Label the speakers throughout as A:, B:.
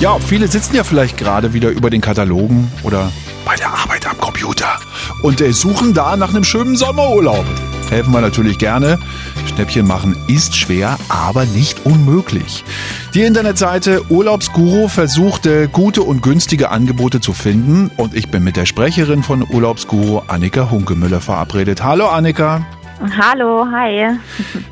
A: Ja, viele sitzen ja vielleicht gerade wieder über den Katalogen oder bei der Arbeit am Computer und äh, suchen da nach einem schönen Sommerurlaub. Helfen wir natürlich gerne. Schnäppchen machen ist schwer, aber nicht unmöglich. Die Internetseite Urlaubsguru versucht, äh, gute und günstige Angebote zu finden und ich bin mit der Sprecherin von Urlaubsguru Annika Hunkemüller verabredet. Hallo Annika.
B: Hallo, hi.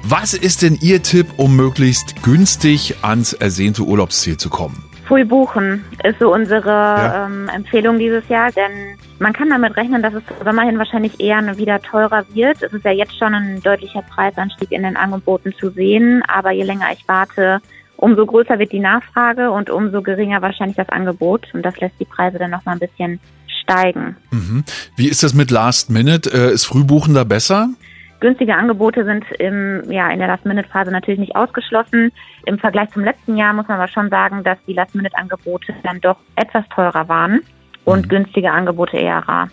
A: Was ist denn Ihr Tipp, um möglichst günstig ans ersehnte Urlaubsziel zu kommen?
B: Früh buchen ist so unsere
A: Ja.
B: ähm, Empfehlung dieses Jahr, denn man kann damit rechnen, dass es zum Sommer hin wahrscheinlich eher wieder teurer wird. Es ist ja jetzt schon ein deutlicher Preisanstieg in den Angeboten zu sehen, aber je länger ich warte, umso größer wird die Nachfrage und umso geringer wahrscheinlich das Angebot und das lässt die Preise dann noch mal ein bisschen steigen.
A: Mhm. Wie ist das mit Last Minute? Äh, ist Frühbuchen da besser?
B: Günstige Angebote sind im, ja, in der Last-Minute-Phase natürlich nicht ausgeschlossen. Im Vergleich zum letzten Jahr muss man aber schon sagen, dass die Last-Minute-Angebote dann doch etwas teurer waren und
A: Mhm.
B: günstige Angebote eher rar.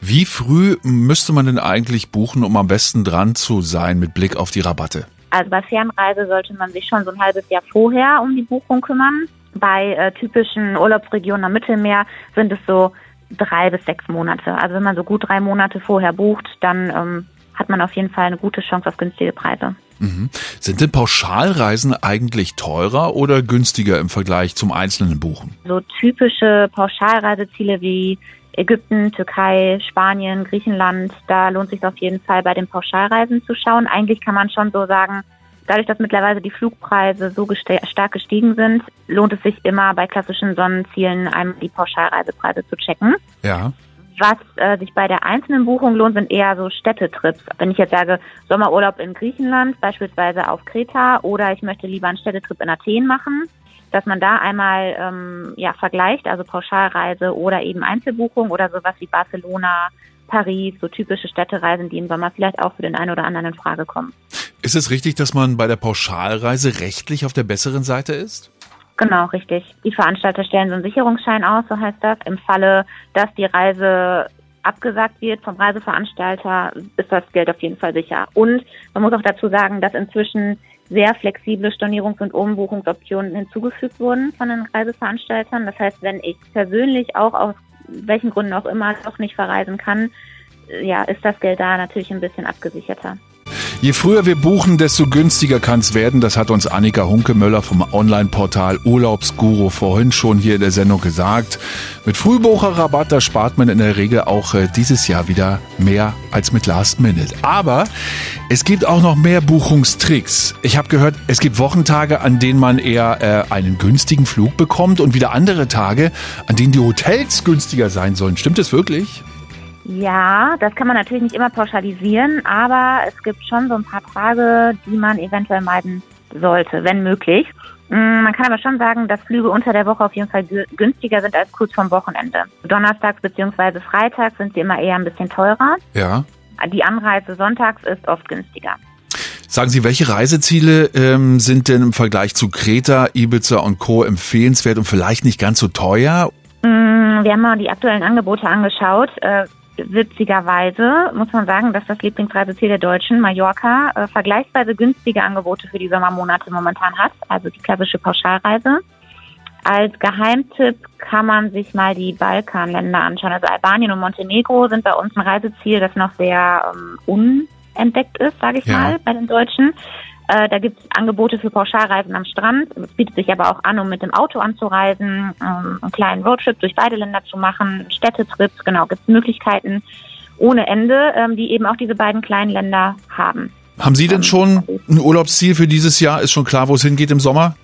A: Wie früh müsste man denn eigentlich buchen, um am besten dran zu sein mit Blick auf die Rabatte?
B: Also bei Fernreise sollte man sich schon so ein halbes Jahr vorher um die Buchung kümmern. Bei äh, typischen Urlaubsregionen am Mittelmeer sind es so drei bis sechs Monate. Also wenn man so gut drei Monate vorher bucht, dann ähm, man auf jeden Fall eine gute Chance auf günstige Preise.
A: Mhm. Sind denn Pauschalreisen eigentlich teurer oder günstiger im Vergleich zum einzelnen Buchen?
B: So typische Pauschalreiseziele wie Ägypten, Türkei, Spanien, Griechenland, da lohnt sich auf jeden Fall bei den Pauschalreisen zu schauen. Eigentlich kann man schon so sagen, dadurch, dass mittlerweile die Flugpreise so geste- stark gestiegen sind, lohnt es sich immer bei klassischen Sonnenzielen einmal die Pauschalreisepreise zu checken.
A: Ja.
B: Was äh, sich bei der einzelnen Buchung lohnt, sind eher so Städtetrips. Wenn ich jetzt sage, Sommerurlaub in Griechenland, beispielsweise auf Kreta, oder ich möchte lieber einen Städtetrip in Athen machen, dass man da einmal ähm, ja, vergleicht, also Pauschalreise oder eben Einzelbuchung oder sowas wie Barcelona, Paris, so typische Städtereisen, die im Sommer vielleicht auch für den einen oder anderen in Frage kommen.
A: Ist es richtig, dass man bei der Pauschalreise rechtlich auf der besseren Seite ist?
B: Genau, richtig. Die Veranstalter stellen so einen Sicherungsschein aus, so heißt das. Im Falle, dass die Reise abgesagt wird vom Reiseveranstalter, ist das Geld auf jeden Fall sicher. Und man muss auch dazu sagen, dass inzwischen sehr flexible Stornierungs- und Umbuchungsoptionen hinzugefügt wurden von den Reiseveranstaltern. Das heißt, wenn ich persönlich auch aus welchen Gründen auch immer doch nicht verreisen kann, äh, ja, ist das Geld da natürlich ein bisschen abgesicherter.
A: Je früher wir buchen, desto günstiger kann es werden. Das hat uns Annika Hunkemöller vom Online-Portal Urlaubsguru vorhin schon hier in der Sendung gesagt. Mit Frühbucherrabatt, da spart man in der Regel auch äh, dieses Jahr wieder mehr als mit Last Minute. Aber es gibt auch noch mehr Buchungstricks. Ich habe gehört, es gibt Wochentage, an denen man eher äh, einen günstigen Flug bekommt und wieder andere Tage, an denen die Hotels günstiger sein sollen. Stimmt das wirklich?
B: Ja, das kann man natürlich nicht immer pauschalisieren, aber es gibt schon so ein paar Tage, die man eventuell meiden sollte, wenn möglich. Mm, Man kann aber schon sagen, dass Flüge unter der Woche auf jeden Fall gü- günstiger sind als kurz vorm Wochenende. Donnerstags bzw. Freitags sind sie immer eher ein bisschen teurer.
A: Ja.
B: Die Anreise sonntags ist oft günstiger.
A: Sagen Sie, welche Reiseziele ähm, sind denn im Vergleich zu Kreta, Ibiza und Co. empfehlenswert und vielleicht nicht ganz so teuer?
B: Mm, Wir haben mal die aktuellen Angebote angeschaut. Witzigerweise muss man sagen, dass das Lieblingsreiseziel der Deutschen, Mallorca, äh, vergleichsweise günstige Angebote für die Sommermonate momentan hat, also die klassische Pauschalreise. Als Geheimtipp kann man sich mal die Balkanländer anschauen. Also Albanien und Montenegro sind bei uns ein Reiseziel, das noch sehr ähm, unentdeckt ist, sage ich
A: Ja.
B: mal, bei den Deutschen. Äh, da gibt es Angebote für Pauschalreisen am Strand. Es bietet sich aber auch an, um mit dem Auto anzureisen, ähm, einen kleinen Roadtrip durch beide Länder zu machen, Städtetrips, genau, gibt es Möglichkeiten ohne Ende, ähm, die eben auch diese beiden kleinen Länder haben.
A: Haben Sie denn schon ein Urlaubsziel für dieses Jahr? Ist schon klar, wo es hingeht im Sommer?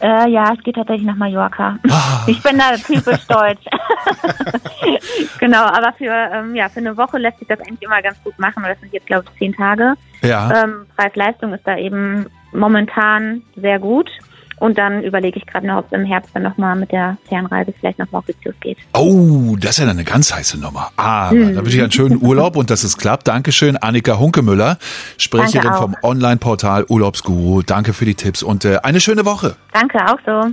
B: Äh, ja, es geht tatsächlich nach Mallorca.
A: Ah.
B: Ich bin da typisch deutsch. genau, aber für, ähm, ja, für eine Woche lässt sich das eigentlich immer ganz gut machen. Das sind jetzt, glaube ich, zehn Tage.
A: Ja.
B: Ähm, Preis-Leistung ist da eben momentan sehr gut. Und dann überlege ich gerade noch, ob es im Herbst dann nochmal mit der Fernreise vielleicht nach Mauritius geht.
A: Oh, das ist ja dann eine ganz heiße Nummer. Aber
B: Mhm.
A: da wünsche ich einen schönen Urlaub und dass es klappt. Dankeschön, Annika Hunkemüller, Sprecherin vom Online-Portal Urlaubsguru. Danke für die Tipps und äh, eine schöne Woche.
B: Danke, auch so.